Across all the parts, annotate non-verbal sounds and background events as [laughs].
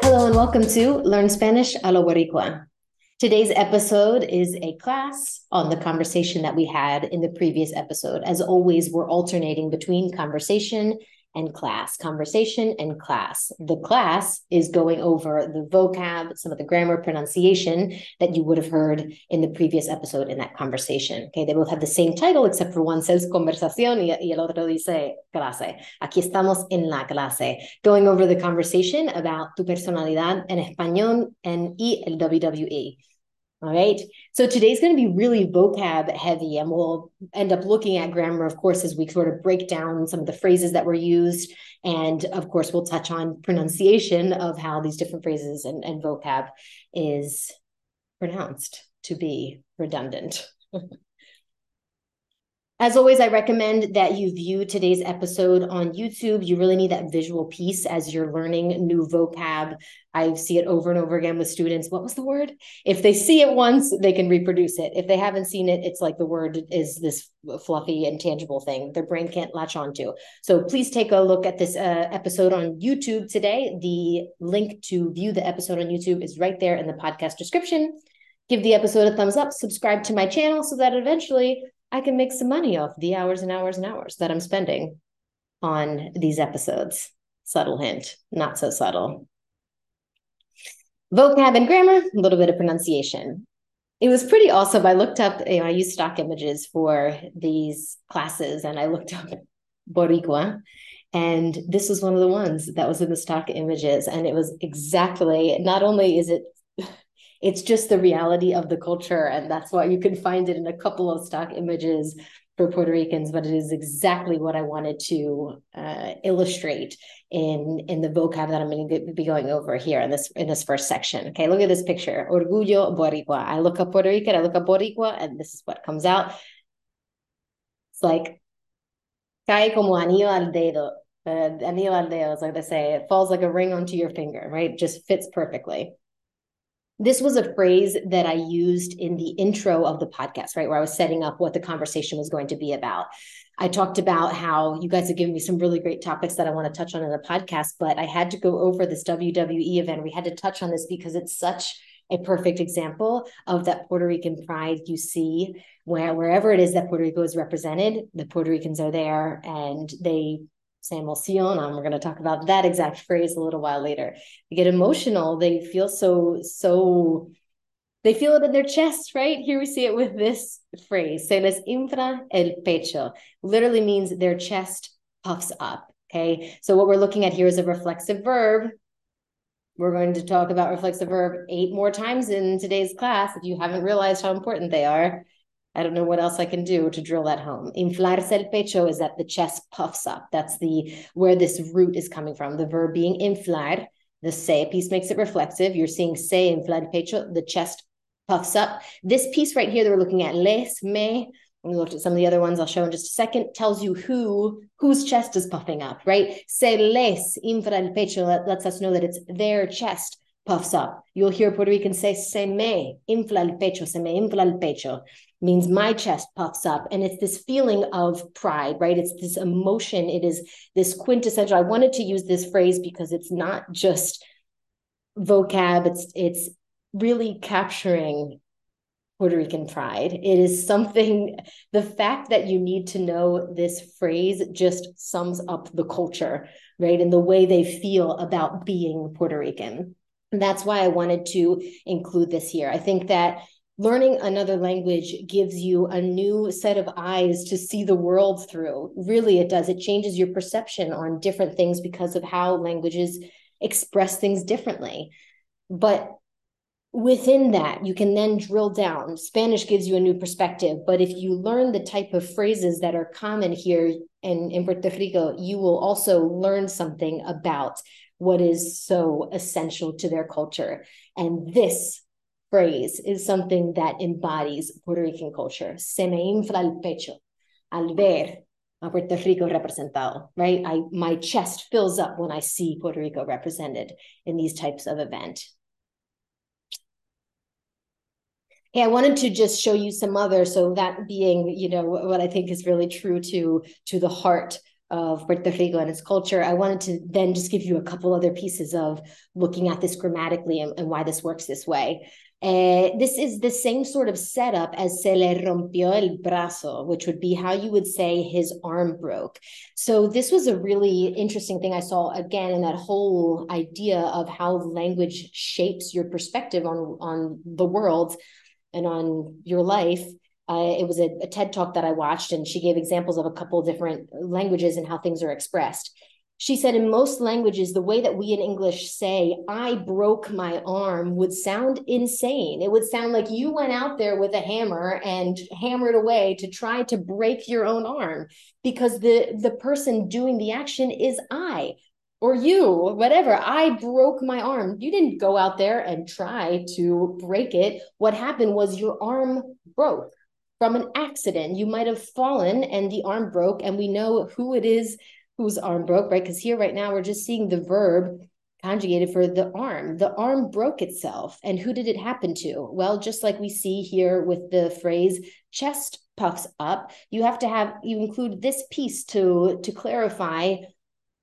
Hello and welcome to Learn Spanish a Boricua. Today's episode is a class on the conversation that we had in the previous episode. As always, we're alternating between conversation and class, conversation and class. The class is going over the vocab, some of the grammar pronunciation that you would have heard in the previous episode in that conversation. Okay, they both have the same title except for one says conversación y, y el otro dice clase. Aquí estamos en la clase, going over the conversation about tu personalidad en español and y el WWE. All right. So today's going to be really vocab heavy, and we'll end up looking at grammar, of course, as we sort of break down some of the phrases that were used. And of course, we'll touch on pronunciation of how these different phrases and, and vocab is pronounced to be redundant. [laughs] As always, I recommend that you view today's episode on YouTube. You really need that visual piece as you're learning new vocab. I see it over and over again with students. What was the word? If they see it once, they can reproduce it. If they haven't seen it, it's like the word is this fluffy, intangible thing their brain can't latch onto. So please take a look at this uh, episode on YouTube today. The link to view the episode on YouTube is right there in the podcast description. Give the episode a thumbs up, subscribe to my channel so that eventually I can make some money off the hours and hours and hours that I'm spending on these episodes. Subtle hint, not so subtle. Vocab and grammar, a little bit of pronunciation. It was pretty awesome. I looked up, you know, I used stock images for these classes and I looked up Boricua. And this was one of the ones that was in the stock images. And it was exactly, not only is it it's just the reality of the culture and that's why you can find it in a couple of stock images for Puerto Ricans, but it is exactly what I wanted to uh, illustrate in in the vocab that I'm going to be going over here in this in this first section. Okay, look at this picture: Orgullo Boricua. I look up Puerto Rican, I look up Boricua, and this is what comes out. It's like cae como anillo al dedo. Uh, anillo al dedo is like they say. It falls like a ring onto your finger, right? Just fits perfectly this was a phrase that I used in the intro of the podcast, right? Where I was setting up what the conversation was going to be about. I talked about how you guys have given me some really great topics that I want to touch on in the podcast, but I had to go over this WWE event. We had to touch on this because it's such a perfect example of that Puerto Rican pride you see where wherever it is that Puerto Rico is represented, the Puerto Ricans are there and they se emocionan. We're going to talk about that exact phrase a little while later. They get emotional. They feel so, so, they feel it in their chest, right? Here we see it with this phrase. Se les infla el pecho. Literally means their chest puffs up. Okay. So what we're looking at here is a reflexive verb. We're going to talk about reflexive verb eight more times in today's class if you haven't realized how important they are. I don't know what else I can do to drill that home. Inflarse el pecho is that the chest puffs up. That's the where this root is coming from. The verb being inflar, the se piece makes it reflexive. You're seeing se inflar pecho, the chest puffs up. This piece right here that we're looking at, les, me, we looked at some of the other ones I'll show in just a second, tells you who, whose chest is puffing up, right? Se les infla el pecho lets us know that it's their chest puffs up. You'll hear Puerto Rican say, se me infla el pecho, se me infla el pecho means my chest puffs up and it's this feeling of pride right it's this emotion it is this quintessential i wanted to use this phrase because it's not just vocab it's it's really capturing Puerto Rican pride. It is something, the fact that you need to know this phrase just sums up the culture, right? And the way they feel about being Puerto Rican. And that's why I wanted to include this here. I think that learning another language gives you a new set of eyes to see the world through. Really, it does. It changes your perception on different things because of how languages express things differently. But within that, you can then drill down. Spanish gives you a new perspective, but if you learn the type of phrases that are common here in, in Puerto Rico, you will also learn something about what is so essential to their culture. And this phrase is something that embodies Puerto Rican culture. Se me infla el pecho al ver a Puerto Rico representado, right? I, my chest fills up when I see Puerto Rico represented in these types of event. Hey, I wanted to just show you some other, so that being, you know, what I think is really true to to the heart of Puerto Rico and its culture. I wanted to then just give you a couple other pieces of looking at this grammatically and, and why this works this way. Uh, this is the same sort of setup as se le rompió el brazo, which would be how you would say his arm broke. So this was a really interesting thing I saw again in that whole idea of how language shapes your perspective on on the world and on your life. Uh, it was a, a TED talk that I watched, and she gave examples of a couple of different languages and how things are expressed. She said in most languages the way that we in english say i broke my arm would sound insane. It would sound like you went out there with a hammer and hammered away to try to break your own arm because the the person doing the action is i or you whatever. I broke my arm. You didn't go out there and try to break it. What happened was your arm broke from an accident you might have fallen and the arm broke and we know who it is whose arm broke, right? Because here right now we're just seeing the verb conjugated for the arm. The arm broke itself. And who did it happen to? Well, just like we see here with the phrase chest puffs up, you have to have you include this piece to to clarify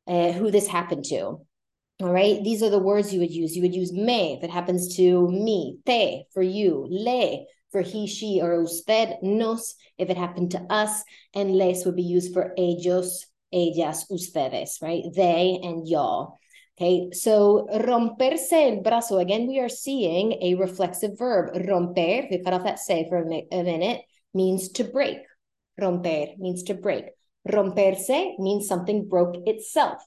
uh, who this happened to. All right, these are the words you would use. You would use me if it happens to me, te for you, le for he, she, or usted, nos if it happened to us, and les would be used for ellos, ellas, ustedes, right? They and y'all. Okay, so romperse el brazo, again, we are seeing a reflexive verb. Romper, we cut off that say for a minute, means to break. Romper means to break. Romperse means something broke itself.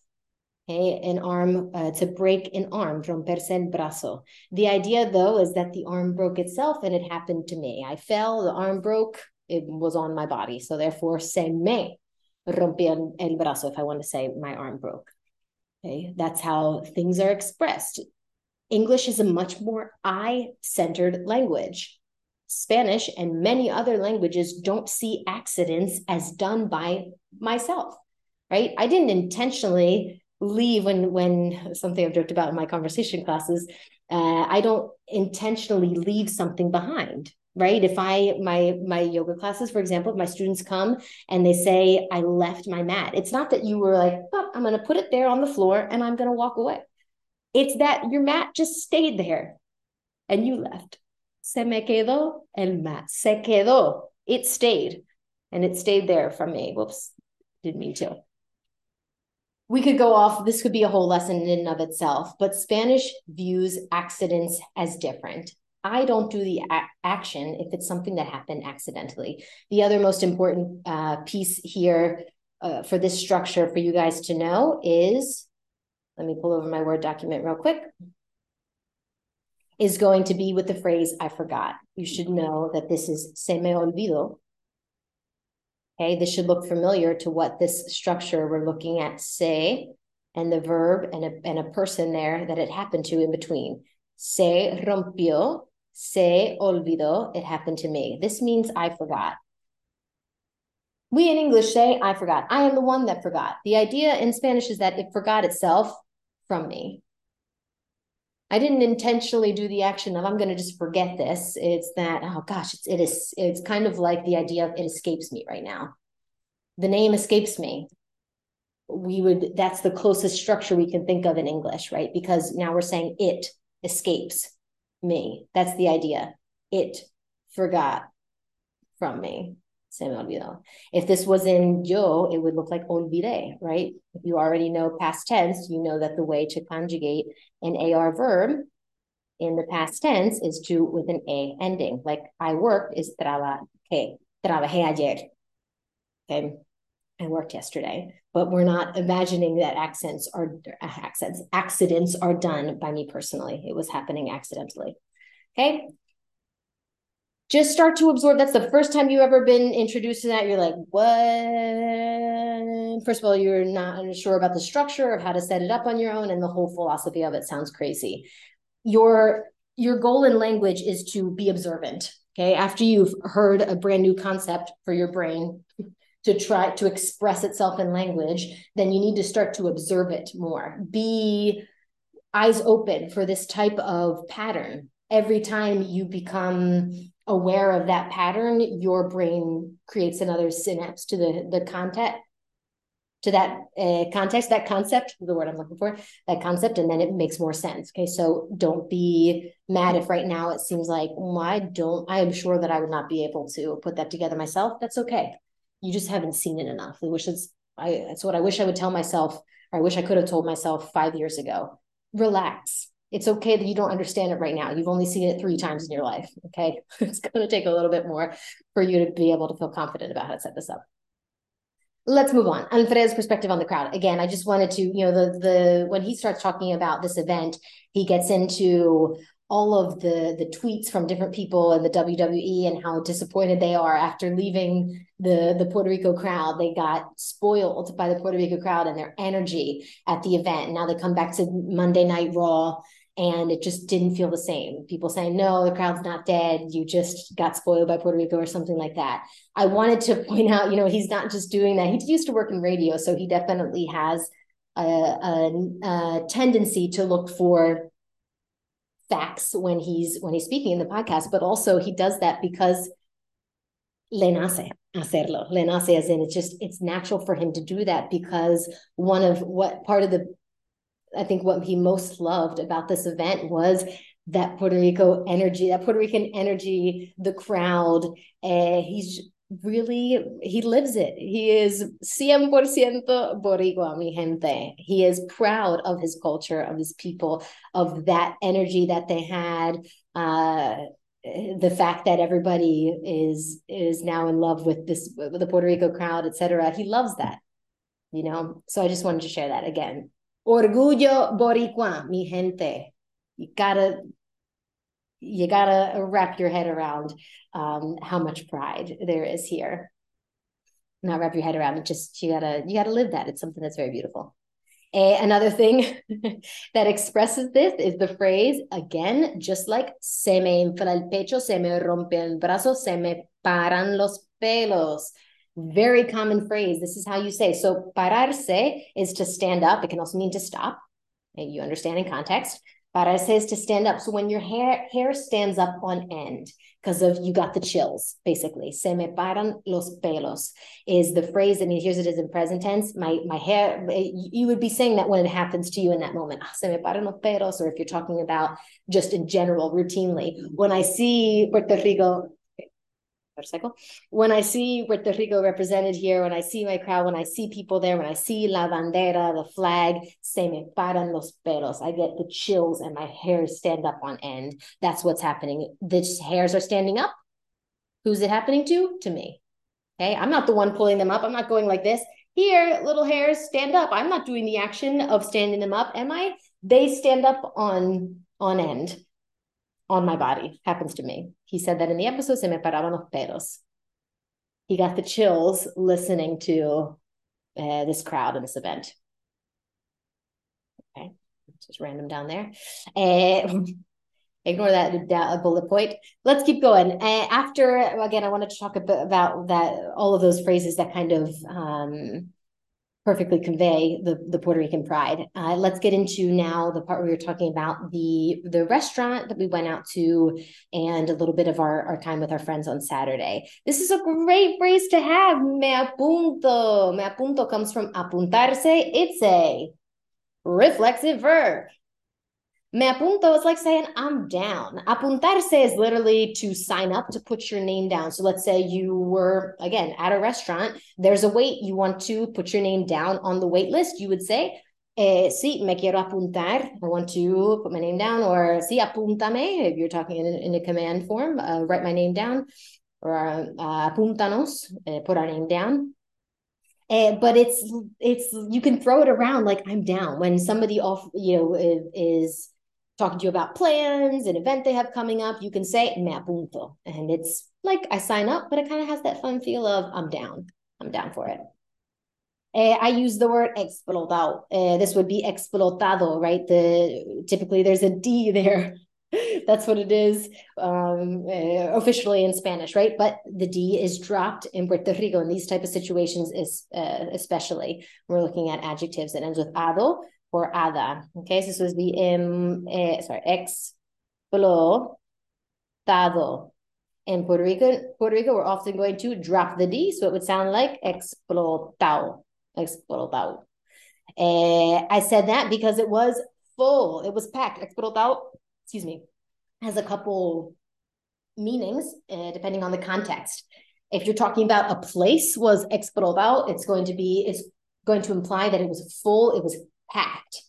Okay, an arm, uh, to break an arm, romperse el brazo. The idea, though, is that the arm broke itself and it happened to me. I fell, the arm broke, it was on my body. So therefore, se me rompí el brazo if I want to say my arm broke. Okay, that's how things are expressed. English is a much more I centered language. Spanish and many other languages don't see accidents as done by myself, right? I didn't intentionally leave when when something I've joked about in my conversation classes. Uh, I don't intentionally leave something behind right? If i my my yoga classes for example if my students come and they say i left my mat it's not that you were like oh, i'm going to put it there on the floor and i'm going to walk away. It's that your mat just stayed there and you left. Se me quedó el mat. Se quedó. It stayed and it stayed there from me. Whoops. Didn't mean to we could go off this could be a whole lesson in and of itself but spanish views accidents as different I don't do the a- action if it's something that happened accidentally. The other most important uh, piece here uh, for this structure for you guys to know is let me pull over my Word document real quick. Is going to be with the phrase I forgot. You should know that this is se me olvido. Okay, this should look familiar to what this structure we're looking at say and the verb and a, and a person there that it happened to in between. Se rompió Se olvidó. It happened to me. This means I forgot. We in English say, I forgot. I am the one that forgot. The idea in Spanish is that it forgot itself from me. I didn't intentionally do the action of I'm going to just forget this. It's that oh gosh, it's it is it's kind of like the idea of it escapes me right now. The name escapes me. We would that's the closest structure we can think of in English, right? Because now we're saying it escapes me. That's the idea. It forgot from me. Se me olvidó. If this was in yo, it would look like olvidé, right? If you already know past tense, you know that the way to conjugate an AR verb in the past tense is to with an A ending. Like I worked is trabajé. Trabajé ayer. Okay. I worked yesterday, but we're not imagining that accents are accents accidents are done by me personally. It was happening accidentally. Okay. Just start to absorb. That's the first time you've ever been introduced to that. You're like, what? First of all, you're not sure about the structure of how to set it up on your own, and the whole philosophy of it sounds crazy. Your your goal in language is to be observant. Okay. After you've heard a brand new concept for your brain, to try to express itself in language, then you need to start to observe it more. Be eyes open for this type of pattern. Every time you become aware of that pattern, your brain creates another synapse to the the content to that uh, context, that concept, the word I'm looking for, that concept, and then it makes more sense. Okay, so don't be mad if right now it seems like well, don't. I am sure that I would not be able to put that together myself. That's okay. You just haven't seen it enough. I wish it's. I. That's what I wish I would tell myself, or I wish I could have told myself five years ago. Relax. It's okay that you don't understand it right now. You've only seen it three times in your life. Okay, [laughs] it's going to take a little bit more for you to be able to feel confident about how to set this up let's move on. Alfredo's perspective on the crowd. Again, I just wanted to, you know, the the when he starts talking about this event, he gets into all of the the tweets from different people in the WWE and how disappointed they are after leaving the the Puerto Rico crowd. They got spoiled by the Puerto Rico crowd and their energy at the event. And now they come back to Monday Night Raw and it just didn't feel the same. People saying, no, the crowd's not dead. You just got spoiled by Puerto Rico or something like that. I wanted to [laughs] point out, you know, he's not just doing that. He used to work in radio, so he definitely has a, a, a tendency to look for facts when he's when he's speaking in the podcast, but also he does that because le nace hacerlo. Le nace as in it's just it's natural for him to do that because one of what part of the I think what he most loved about this event was that Puerto Rico energy, that Puerto Rican energy, the crowd. Uh, he's really, he lives it. He is 100% Boricua, mi gente. He is proud of his culture, of his people, of that energy that they had. Uh, the fact that everybody is is now in love with this with the Puerto Rico crowd, etc. He loves that, you know. So I just wanted to share that again. Orgullo Boricua, mi gente. You gotta you gotta wrap your head around um, how much pride there is here. Not wrap your head around it, just you gotta you gotta live that. It's something that's very beautiful. Uh, another thing [laughs] that expresses this is the phrase again, just like se me infla el pecho, se me rompe el brazo, se me paran los pelos. Very common phrase. This is how you say. So pararse is to stand up. It can also mean to stop. You understand in context. Pararse is to stand up. So when your hair hair stands up on end because of you got the chills, basically. Se me paran los pelos is the phrase. I mean, here's it is in present tense. My my hair. You would be saying that when it happens to you in that moment. Ah, se me paran los pelos, or if you're talking about just in general, routinely. When I see Puerto Rico motorcycle. When I see Puerto Rico represented here, when I see my crowd, when I see people there, when I see la bandera, the flag, se me paran los pelos. I get the chills and my hairs stand up on end. That's what's happening. The hairs are standing up. Who's it happening to? To me. Okay, I'm not the one pulling them up. I'm not going like this. Here, little hairs stand up. I'm not doing the action of standing them up, am I? They stand up on on end on my body. Happens to me. He said that in the episode, se me paraban los pelos. He got the chills listening to uh, this crowd in this event. Okay, just random down there. Uh, [laughs] ignore that, that bullet point. Let's keep going. Uh, after, again, I wanted to talk a bit about that, all of those phrases that kind of um, perfectly convey the, the Puerto Rican pride. Uh, let's get into now the part where we were talking about the the restaurant that we went out to and a little bit of our, our time with our friends on Saturday. This is a great phrase to have. Me apunto. Me apunto comes from apuntarse. It's a reflexive verb. Me apunto is like saying I'm down. Apuntarse is literally to sign up to put your name down. So let's say you were again at a restaurant. There's a wait. You want to put your name down on the wait list. You would say, eh, "Sí, me quiero apuntar. I want to put my name down." Or "Sí, apúntame." If you're talking in, in a command form, uh, write my name down. Or uh, apúntanos, uh, put our name down. Uh, but it's it's you can throw it around like I'm down when somebody off you know is talking to you about plans, an event they have coming up, you can say me apunto. And it's like I sign up, but it kind of has that fun feel of I'm down. I'm down for it. Uh, I use the word explotado. Uh, this would be explotado, right? The typically there's a D [laughs] there. That's what it is um, uh, officially in Spanish, right? But the D is dropped in Puerto Rico in these type of situations, is especially. When we're looking at adjectives that ends with ado, or ada. Okay, so this was the M, eh, sorry, explotado. In Puerto Rico, Puerto Rico, we're often going to drop the D, so it would sound like explotado, explotado. Uh, I said that because it was full, it was packed. Explotado, excuse me, has a couple meanings uh, depending on the context. If you're talking about a place was explotado, it's going to be it's going to imply that it was full, it was packed.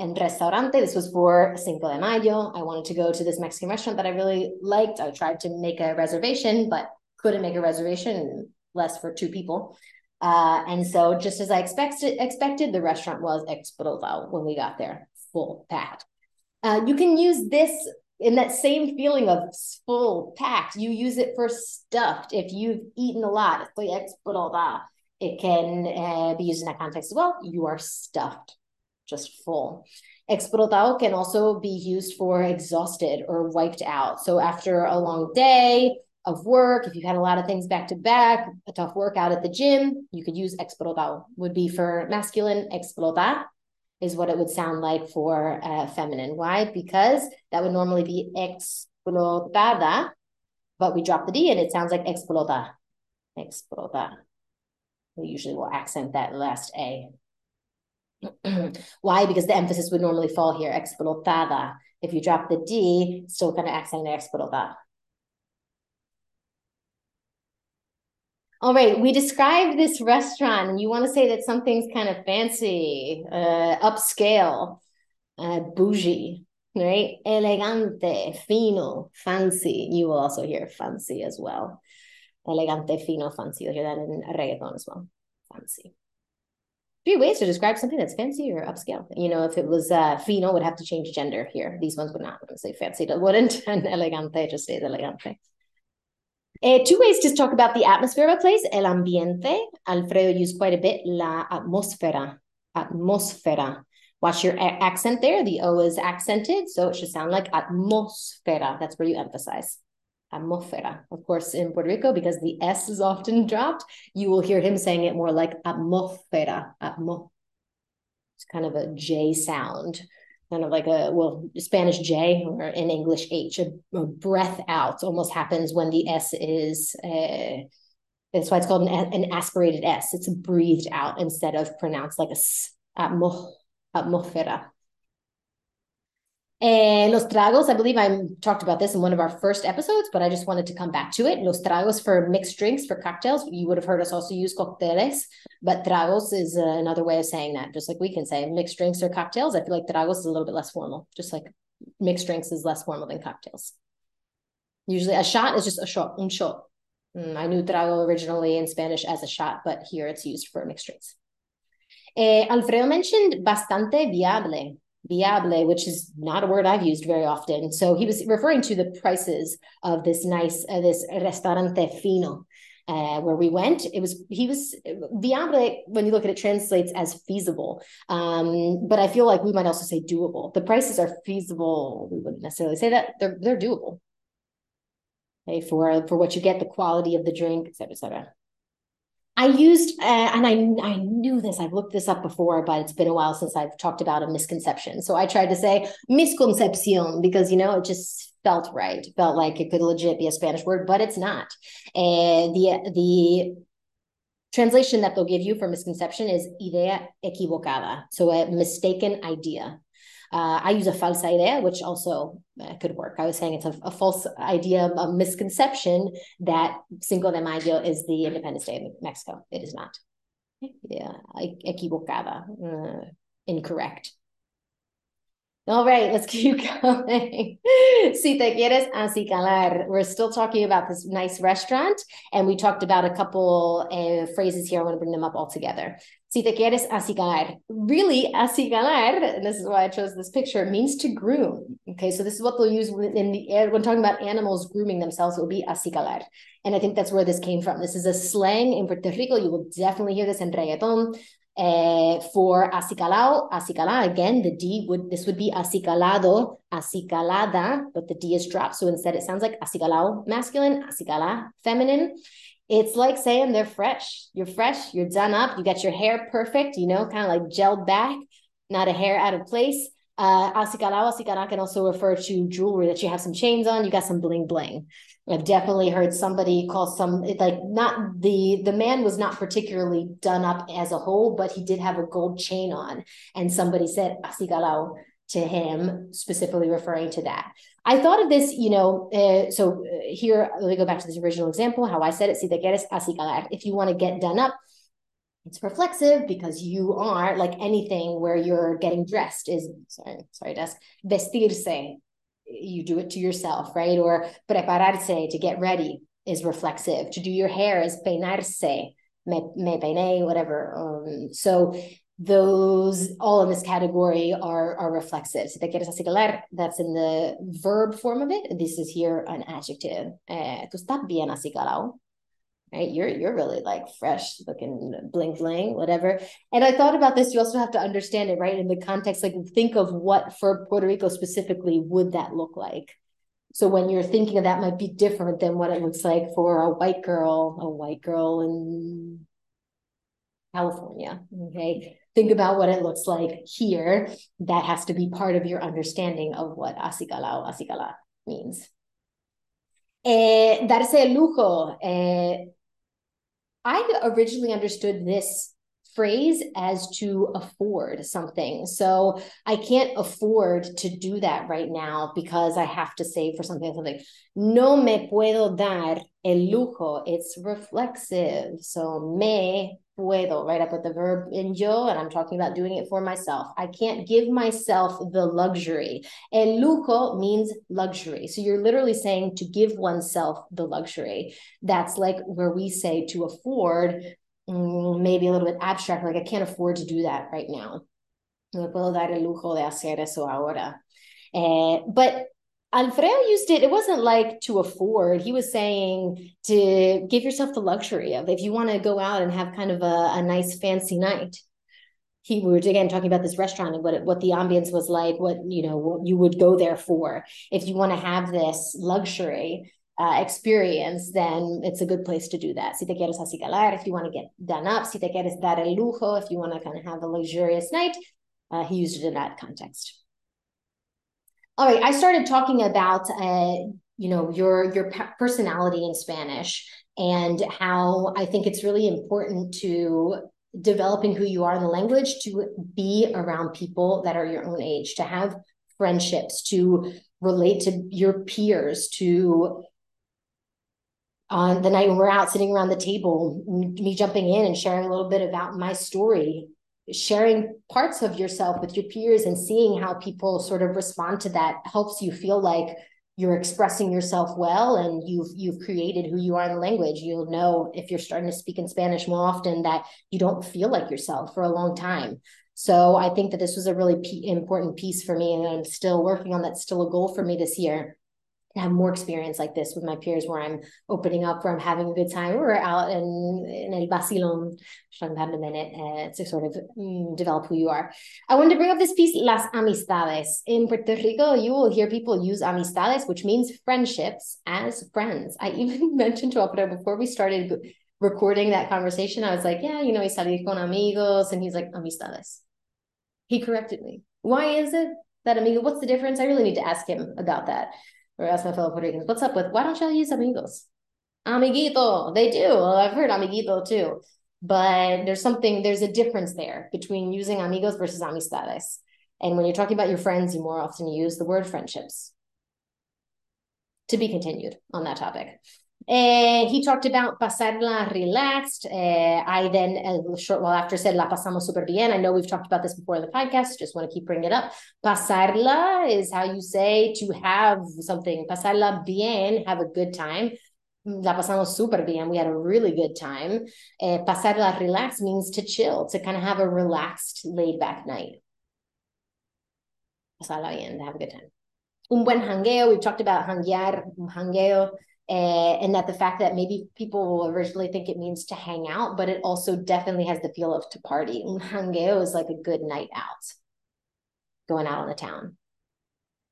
And restaurante, this was for Cinco de Mayo. I wanted to go to this Mexican restaurant that I really liked. I tried to make a reservation, but couldn't make a reservation, less for two people. Uh, and so, just as I expected, expected, the restaurant was explotado when we got there, full packed. Uh, you can use this in that same feeling of full packed. You use it for stuffed. If you've eaten a lot. It can uh, be used in that context as well. You are stuffed just full. Explotado can also be used for exhausted or wiped out. So after a long day of work, if you've had a lot of things back to back, a tough workout at the gym, you could use explotado. Would be for masculine, explotar is what it would sound like for uh, feminine. Why? Because that would normally be explotada, but we drop the D and it sounds like explota. Explota. We usually will accent that last A. [clears throat] Why? Because the emphasis would normally fall here, explotada. If you drop the D, still kind of accent explotada. All right, we described this restaurant, and you want to say that something's kind of fancy, uh, upscale, uh, bougie, right? Elegante, fino, fancy. You will also hear fancy as well. Elegante, fino, fancy. You'll hear that in reggaeton as well. Fancy three ways to describe something that's fancy or upscale. You know, if it was uh, fino, would have to change gender here. These ones would not. Say fancy it wouldn't, [laughs] and elegante just stays elegante. Uh, two ways to talk about the atmosphere of a place, el ambiente. Alfredo used quite a bit, la atmósfera, atmósfera. Watch your accent there. The O is accented, so it should sound like atmósfera. That's where you emphasize atmósfera. Of course, in Puerto Rico, because the S is often [laughs] dropped, you will hear him saying it more like atmósfera. Atmo. It's kind of a J sound, kind of like a, well, Spanish J or in English H, a, a breath out almost happens when the S is, uh, that's why it's called an, an, aspirated S. It's breathed out instead of pronounced like a S, atmo, atmósfera. And los tragos, I believe I talked about this in one of our first episodes, but I just wanted to come back to it. Los tragos for mixed drinks, for cocktails. You would have heard us also use cocteles, but tragos is uh, another way of saying that. Just like we can say mixed drinks or cocktails. I feel like tragos is a little bit less formal, just like mixed drinks is less formal than cocktails. Usually a shot is just a shot, un shot. Mm, I knew trago originally in Spanish as a shot, but here it's used for mixed drinks. Eh, Alfredo mentioned bastante viable viable, which is not a word I've used very often. So he was referring to the prices of this nice, uh, this restaurante fino. Uh, where we went, it was he was viable. When you look at it, translates as feasible. Um, but I feel like we might also say doable. The prices are feasible. We wouldn't necessarily say that they're they're doable. Okay, for for what you get, the quality of the drink, et cetera, et cetera. I used, uh, and I I knew this. I've looked this up before, but it's been a while since I've talked about a misconception. So I tried to say misconcepción because you know it just felt right. Felt like it could legit be a Spanish word, but it's not. And the the translation that they'll give you for misconception is idea equivocada, so a mistaken idea. Uh, I use a falsa idea, which also uh, could work. I was saying it's a, a, false idea, a misconception that Cinco de Mayo is the Independence Day of Mexico. It is not. Yeah, equivocada, uh, incorrect. All right, let's [laughs] keep going. si te quieres acicalar, we're still talking about this nice restaurant, and we talked about a couple uh, phrases here. I want to bring them up all together. Si te quieres acicalar. Really, acicalar, and this is why I chose this picture, means to groom. Okay, so this is what they'll use in the air when talking about animals grooming themselves, it will be acicalar. And I think that's where this came from. This is a slang in Puerto Rico. You will definitely hear this in reggaeton. Uh, for acicalao, acicala, again, the D would, this would be acicalado, acicalada, but the D is dropped. So instead it sounds like acicalao, masculine, acicala, feminine. It's like saying they're fresh. You're fresh, you're done up, you got your hair perfect, you know, kind of like gelled back, not a hair out of place. Uh, acicalao, acicala can also refer to jewelry that you have some chains on, you got some bling bling. I've definitely heard somebody call some like not the the man was not particularly done up as a whole, but he did have a gold chain on, and somebody said acicalao to him, specifically referring to that. I thought of this, you know, uh, so uh, here, let me go back to this original example, how I said it, si te quieres acicalar. If you want to get done up, it's reflexive because you are like anything where you're getting dressed is, sorry, sorry, desk, vestirse, you do it to yourself, right? Or prepararse, to get ready is reflexive. To do your hair is peinarse, me, me peiné, whatever. Um, so those all in this category are are reflexive. Si te quieres that's in the verb form of it. This is here an adjective. Eh, tú estás bien acicalado. Right? You're you're really like fresh looking bling bling, whatever. And I thought about this. You also have to understand it, right? In the context, like think of what for Puerto Rico specifically would that look like. So when you're thinking of that might be different than what it looks like for a white girl, a white girl in California. Okay think about what it looks like here. That has to be part of your understanding of what acicala o acicala means. Eh, darse el lujo. Eh, I originally understood this phrase as to afford something. So I can't afford to do that right now because I have to save for something. Something. No me puedo dar el lujo. It's reflexive. So me puedo, right? I put the verb in yo and I'm talking about doing it for myself. I can't give myself the luxury. El lujo means luxury. So you're literally saying to give oneself the luxury. That's like where we say to afford Mm, maybe a little bit abstract, like I can't afford to do that right now. No puedo dar el lujo de hacer eso ahora. Uh, but Alfredo used it, it wasn't like to afford. He was saying to give yourself the luxury of if you want to go out and have kind of a, a nice fancy night. He were again talking about this restaurant and what it, what the ambience was like, what you know, what you would go there for. If you want to have this luxury, uh, experience, then it's a good place to do that. Si te quieres acicalar, if you want to get done up, si te quieres dar el lujo, if you want to kind of have a luxurious night, uh, he used it in that context. All right, I started talking about, uh, you know, your your personality in Spanish and how I think it's really important to developing who you are in the language to be around people that are your own age, to have friendships, to relate to your peers, to on the night when we're out sitting around the table, me jumping in and sharing a little bit about my story, sharing parts of yourself with your peers and seeing how people sort of respond to that helps you feel like you're expressing yourself well and you've you've created who you are in the language. You'll know if you're starting to speak in spanish more often that you don't feel like yourself for a long time. So i think that this was a really p- important piece for me and i'm still working on that. Still a goal for me this year have more experience like this with my peers where I'm opening up, where I'm having a good time. We're out in, in El which I'm about in a minute, uh, to sort of mm, develop who you are. I wanted to bring up this piece, Las Amistades. In Puerto Rico, you will hear people use amistades, which means friendships, as friends. I [laughs] even mentioned to Alfredo before we started recording that conversation, I was like, yeah, you know, y salir con amigos. And he's like, amistades. He corrected me. Why is it that amigo? What's the difference? I really need to ask him about that or ask my fellow Puerto Ricans, what's up with why don't y'all use amigos? Amiguito, they do. I've heard amiguito too. But there's something, there's a difference there between using amigos versus amistades. And when you're talking about your friends, you more often use the word friendships. To be continued on that topic. Uh, he talked about pasarla relaxed. Uh, I then, a short while after, said la pasamos super bien. I know we've talked about this before in the podcast. Just want to keep bringing it up. Pasarla is how you say to have something. Pasarla bien, have a good time. La pasamos super bien. We had a really good time. Uh, pasarla relaxed means to chill, to kind of have a relaxed, laid back night. Pasarla bien, have a good time. Un buen hangueo. We've talked about hanguear, hangueo Eh, and that the fact that maybe people will originally think it means to hang out, but it also definitely has the feel of to party. [laughs] Un hangueo is like a good night out, going out on the town.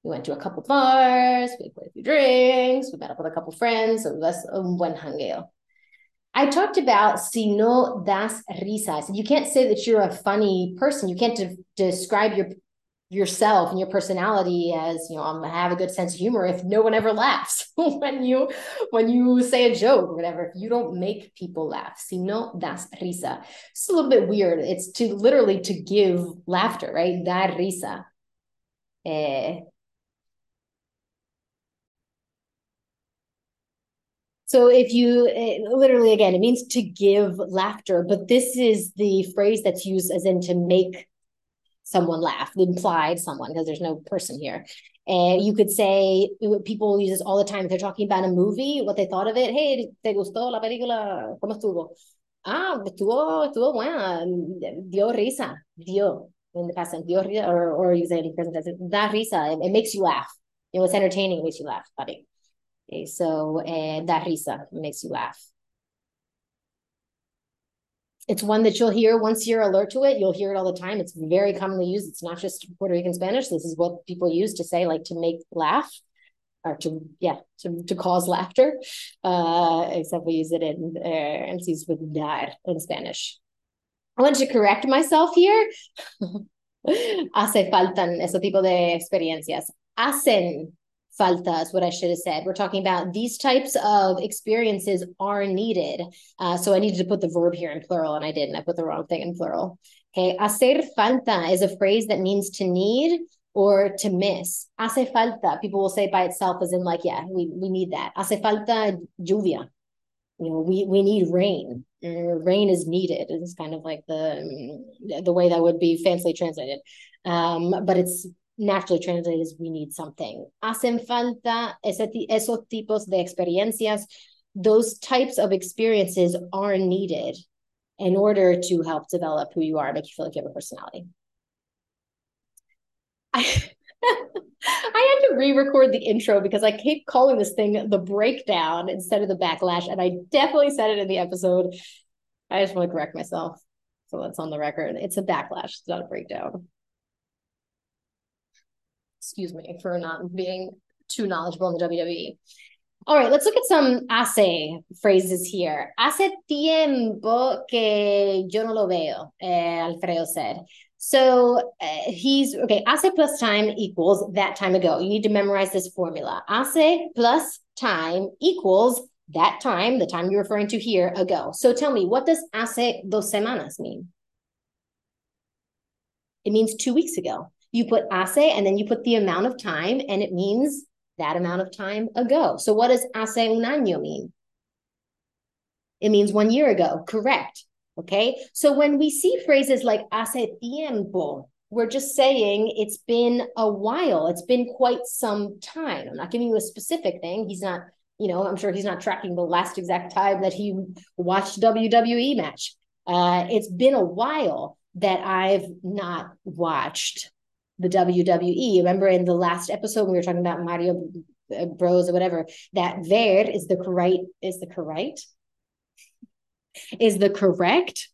We went to a couple bars, we played a few drinks, we met up with a couple friends, so that's un um, buen hangueo. I talked about si no das risas. You can't say that you're a funny person. You can't de- describe your yourself and your personality as you know i'm have a good sense of humor if no one ever laughs [laughs] when you when you say a joke or whatever. If you don't make people laugh. Si no das risa. It's a little bit weird. It's to literally to give laughter right? Dar risa. Eh, So if you it, literally again, it means to give laughter, but this is the phrase that's used as in to make someone laughed, implied someone, because there's no person here. And you could say people use this all the time if they're talking about a movie, what they thought of it. Hey, ¿te gustó la película? ¿Cómo estuvo? Ah, estuvo, estuvo buena. Dio risa. Dio in the past. Dio risa, or, or you in present tense. Da risa. It, it makes you laugh. You know, it's entertaining. It makes you laugh. Buddy. Okay, so eh, da risa makes you laugh. It's one that you'll hear once you're alert to it. You'll hear it all the time. It's very commonly used. It's not just Puerto Rican Spanish. This is what people use to say, like to make laugh or to yeah to, to cause laughter uh except we use it in uh, it's used with dar in spanish i want to correct myself here [laughs] hace faltan ese tipo de experiencias hacen falta is what I should have said. We're talking about these types of experiences are needed. Uh, so I needed to put the verb here in plural, and I didn't. I put the wrong thing in plural. Okay, hacer falta is a phrase that means to need or to miss. Hace falta, people will say by itself, as in like, yeah, we, we need that. Hace falta lluvia. You know, we, we need rain. Uh, rain is needed. It's kind of like the the way that would be fancily translated. Um, but it's naturally translated is we need something. Hacen falta ese, esos tipos de experiencias. Those types of experiences are needed in order to help develop who you are, make you feel like you have a personality. [laughs] I, [laughs] I had to re-record the intro because I keep calling this thing the breakdown instead of the backlash, and I definitely said it in the episode. I just want to correct myself, so that's on the record. It's a backlash, it's not a breakdown excuse me for not being too knowledgeable in the WWE. All right, let's look at some hace phrases here. Hace tiempo que yo no lo veo, eh, Alfredo said. So uh, he's okay. Hace plus time equals that time ago. You need to memorize this formula. Hace plus time equals that time, the time you're referring to here, ago. So tell me, what does hace dos semanas mean? It means two weeks ago. You put hace and then you put the amount of time, and it means that amount of time ago. So what does hace un año mean? It means one year ago, correct. Okay. So when we see phrases like hace tiempo, we're just saying it's been a while. It's been quite some time. I'm not giving you a specific thing. He's not, you know, I'm sure he's not tracking the last exact time that he watched WWE match. Uh, it's been a while that I've not watched the WWE. Remember in the last episode we were talking about Mario uh, Bros or whatever, that ver is the correct is the correct is the correct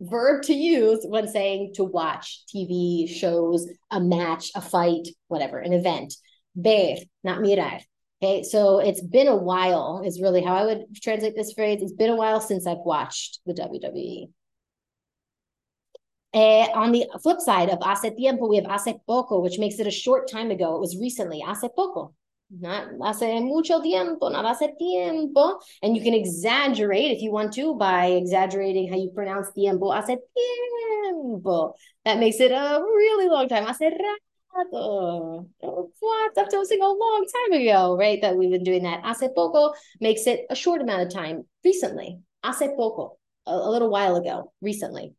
verb to use when saying to watch TV shows, a match, a fight, whatever, an event. Ver, not mirar. Okay, so it's been a while, is really how I would translate this phrase. It's been a while since I've watched the WWE. Uh, on the flip side of hace tiempo, we have hace poco, which makes it a short time ago. It was recently, hace poco, not hace mucho tiempo, not hace tiempo. And you can exaggerate if you want to by exaggerating how you pronounce tiempo, hace tiempo. That makes it a really long time. Hace rato. What? After a single long time ago, right? That we've been doing that. Hace poco makes it a short amount of time recently. Hace poco, a, a little while ago, recently.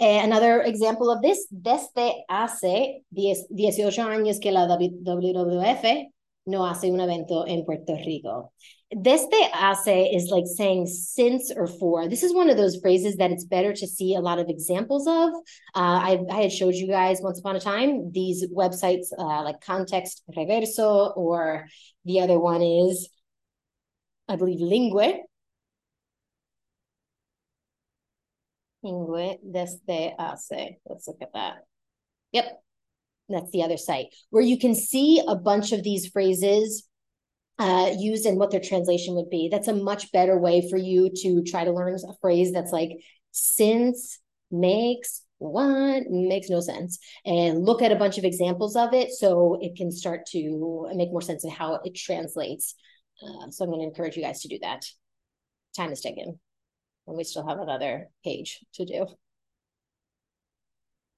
Eh, another example of this, desde hace 10, 18 años que la WWF no hace un evento en Puerto Rico. Desde hace is like saying since or for. This is one of those phrases that it's better to see a lot of examples of. Uh, I, I had showed you guys once upon a time these websites uh, like Context Reverso, or the other one is, I believe, Linguee, Ingue desde hace. Let's look at that. Yep. That's the other site where you can see a bunch of these phrases uh, used and what their translation would be. That's a much better way for you to try to learn a phrase that's like since, makes, What makes no sense? And look at a bunch of examples of it so it can start to make more sense of how it translates. Uh, so I'm going to encourage you guys to do that. Time is ticking, and we still have another page to do.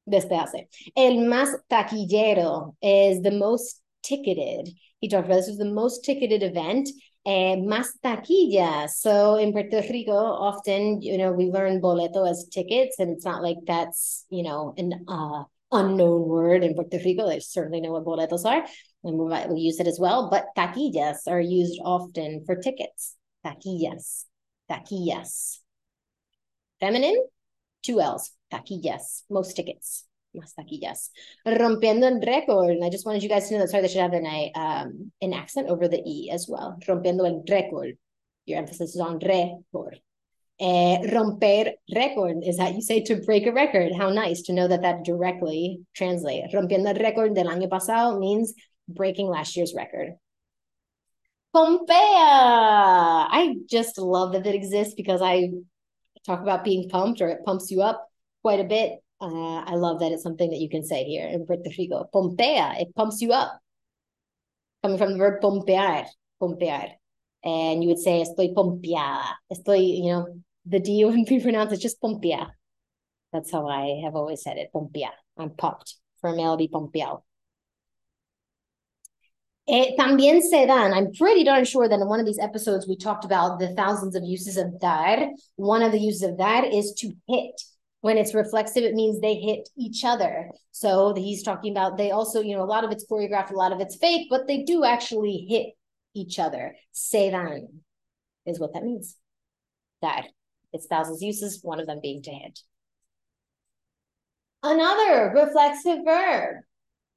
Despedace. El más taquillero is the most ticketed. He talked about this was the most ticketed event and más taquilla. So in Puerto Rico, often, you know, we learn boleto as tickets, and it's not like that's, you know, an uh, unknown word in Puerto Rico. They certainly know what boletos are, and we, might, we use it as well. But taquillas are used often for tickets. Taquillas, taquillas. Feminine, two L's. Taquillas, most tickets. Más taquillas. Rompiendo el récord. and I just wanted you guys to know that. Sorry, they should have an, um, an accent over the E as well. Rompiendo el récord. Your emphasis is on récord. Eh, romper récord is how you say to break a record. How nice to know that that directly translates. Rompiendo el récord del año pasado means breaking last year's record. Pompea. I just love that it exists because I talk about being pumped or it pumps you up quite a bit. Uh, I love that it's something that you can say here in Puerto Rico. Pompea, it pumps you up. Coming from the verb pompear, pompear. And you would say, estoy pompeada. Estoy, you know, the D [laughs] wouldn't be pronounced, it's just pompea. That's how I have always said it, pompea. I'm pumped. For a male, be pompeado. Eh, también se dan, I'm pretty darn sure that in one of these episodes we talked about the thousands of uses of dar. One of the uses of dar is to hit. When it's reflexive, it means they hit each other. So he's talking about they also, you know, a lot of it's choreographed, a lot of it's fake, but they do actually hit each other. Se dan is what that means. Dar. It's thousands uses, one of them being to hit. Another reflexive verb.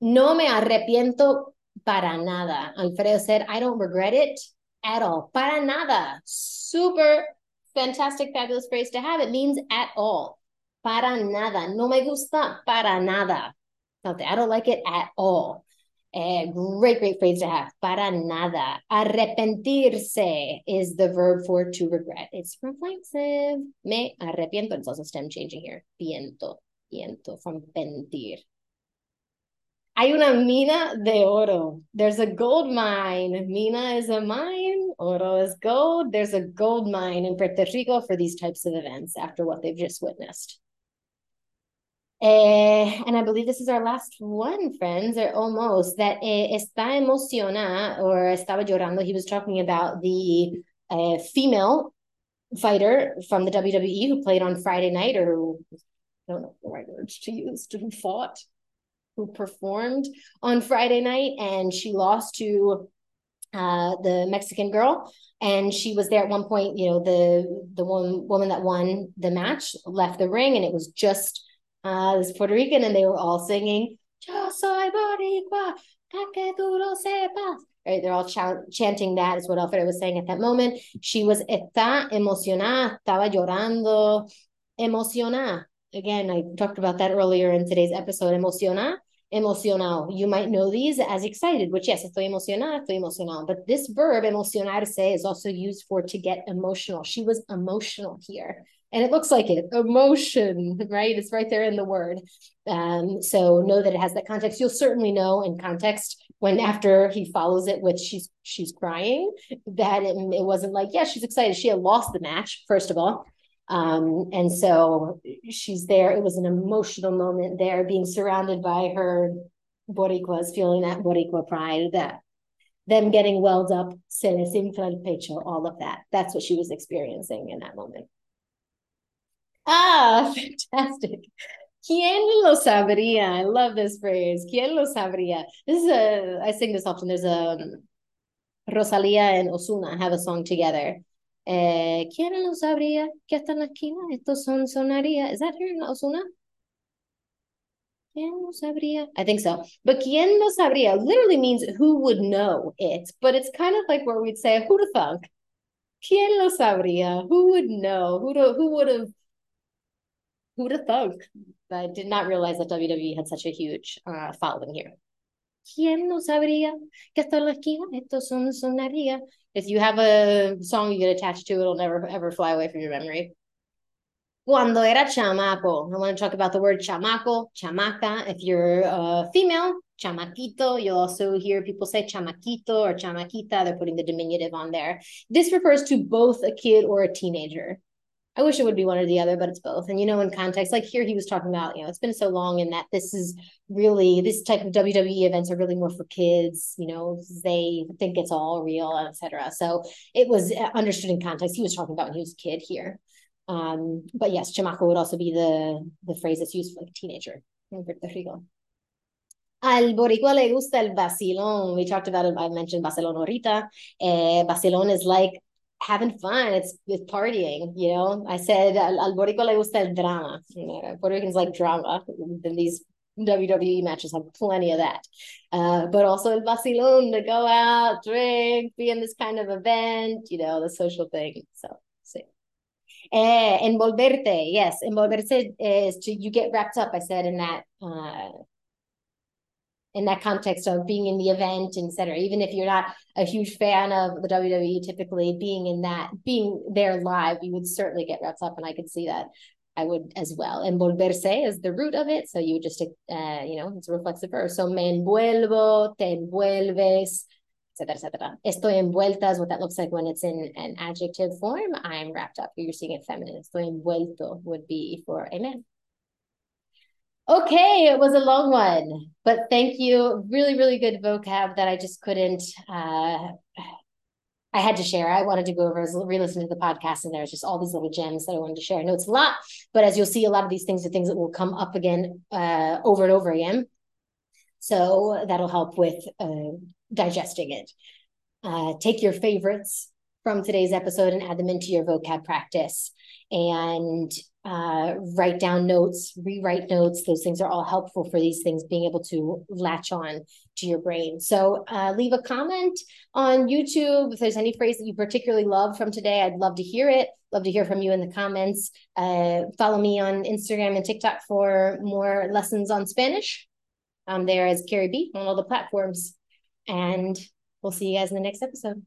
No me arrepiento para nada. Alfredo said, I don't regret it at all. Para nada. Super fantastic, fabulous phrase to have. It means at all. Para nada. No me gusta para nada. Nothing. I don't like it at all. A great, great phrase to have. Para nada. Arrepentirse is the verb for to regret. It's reflexive. Me arrepiento. It's also stem changing here. Piento. Piento from pentir. Hay una mina de oro. There's a gold mine. Mina is a mine. Oro is gold. There's a gold mine in Puerto Rico for these types of events after what they've just witnessed. Eh, and I believe this is our last one, friends, or almost, that eh, está emocionada or estaba llorando. He was talking about the uh, female fighter from the WWE who played on Friday night, or I don't know the right words to use, who fought, who performed on Friday night, and she lost to uh, the Mexican girl. And she was there at one point, you know, the the one woman that won the match left the ring, and it was just uh, this Puerto Rican, and they were all singing, Yo soy Boricua, que lo sepas. Right, they're all ch- chanting that, is what Alfredo was saying at that moment. She was está emocionada, estaba llorando, emocionada. Again, I talked about that earlier in today's episode. Emocionada, emocionado. You might know these as excited, which yes, estoy emocionada, estoy emocionado. But this verb, emocionarse, is also used for to get emotional. She was emotional here and it looks like it emotion right it's right there in the word um, so know that it has that context you'll certainly know in context when after he follows it with she's she's crying that it, it wasn't like yeah she's excited she had lost the match first of all um, and so she's there it was an emotional moment there being surrounded by her boricuas feeling that boricua pride that them getting welled up se les infla el pecho all of that that's what she was experiencing in that moment Ah, [laughs] fantastic. ¿Quién lo sabría? I love this phrase. ¿Quién lo sabría? This is a, I sing this often. There's a um, Rosalía and Ozuna have a song together. Eh, ¿Quién lo sabría que hasta en la esquina esto son sonaría? Is that here in Ozuna? ¿Quién lo sabría? I think so. But ¿quién lo sabría literally means who would know it. But it's kind of like where we'd say, who to thunk? ¿Quién lo sabría? Who would know? Who, to, who would have who'd thunk? I did not realize that WWE had such a huge uh, following here. ¿Quién no sabría que hasta la esquina esto son sonaría? If you have a song you get attached to, it'll never ever fly away from your memory. Cuando era chamaco, I want to talk about the word chamaco, chamaca. If you're a female, chamaquito. You'll also hear people say chamaquito or chamaquita. They're putting the diminutive on there. This refers to both a kid or a teenager. I wish it would be one or the other, but it's both. And you know, in context, like here, he was talking about, you know, it's been so long, and that this is really this type of WWE events are really more for kids. You know, they think it's all real, etc. So it was uh, understood in context. He was talking about when he was a kid here. Um, but yes, chamaco would also be the the phrase that's used for like a teenager in Puerto Rico. Al boricua le gusta el vacilón. We talked about it. I mentioned Barcelona ahorita. Eh, vacilón is like having fun. It's it's partying, you know. I said al, boricua le gusta el drama. You know, Puerto Ricans like drama. Then these WWE matches have plenty of that. Uh, but also el vacilón to go out, drink, be in this kind of event, you know, the social thing. So, see. Eh, envolverte, yes, envolverse is to you get wrapped up. I said in that uh, in that context of being in the event, etc. Even if you're not a huge fan of the WWE, typically being in that, being there live, you would certainly get wrapped up, and I could see that. I would as well. And volverse is the root of it, so you would just, uh, you know, it's a reflexive verb. So me envuelvo, te envuelves, etc., etc. Estoy envuelta is what that looks like when it's in an adjective form. I'm wrapped up. You're seeing it feminine. Estoy envuelto would be for a man. Okay, it was a long one, but thank you. Really, really good vocab that I just couldn't. Uh, I had to share. I wanted to go over, re-listen to the podcast, and there's just all these little gems that I wanted to share. I know it's a lot, but as you'll see, a lot of these things are things that will come up again uh, over and over again. So that'll help with uh, digesting it. Uh, take your favorites from today's episode and add them into your vocab practice. And uh, write down notes, rewrite notes. Those things are all helpful for these things, being able to latch on to your brain. So uh, leave a comment on YouTube if there's any phrase that you particularly love from today. I'd love to hear it. Love to hear from you in the comments. Uh, follow me on Instagram and TikTok for more lessons on Spanish. I'm there as Kerry B on all the platforms. And we'll see you guys in the next episode.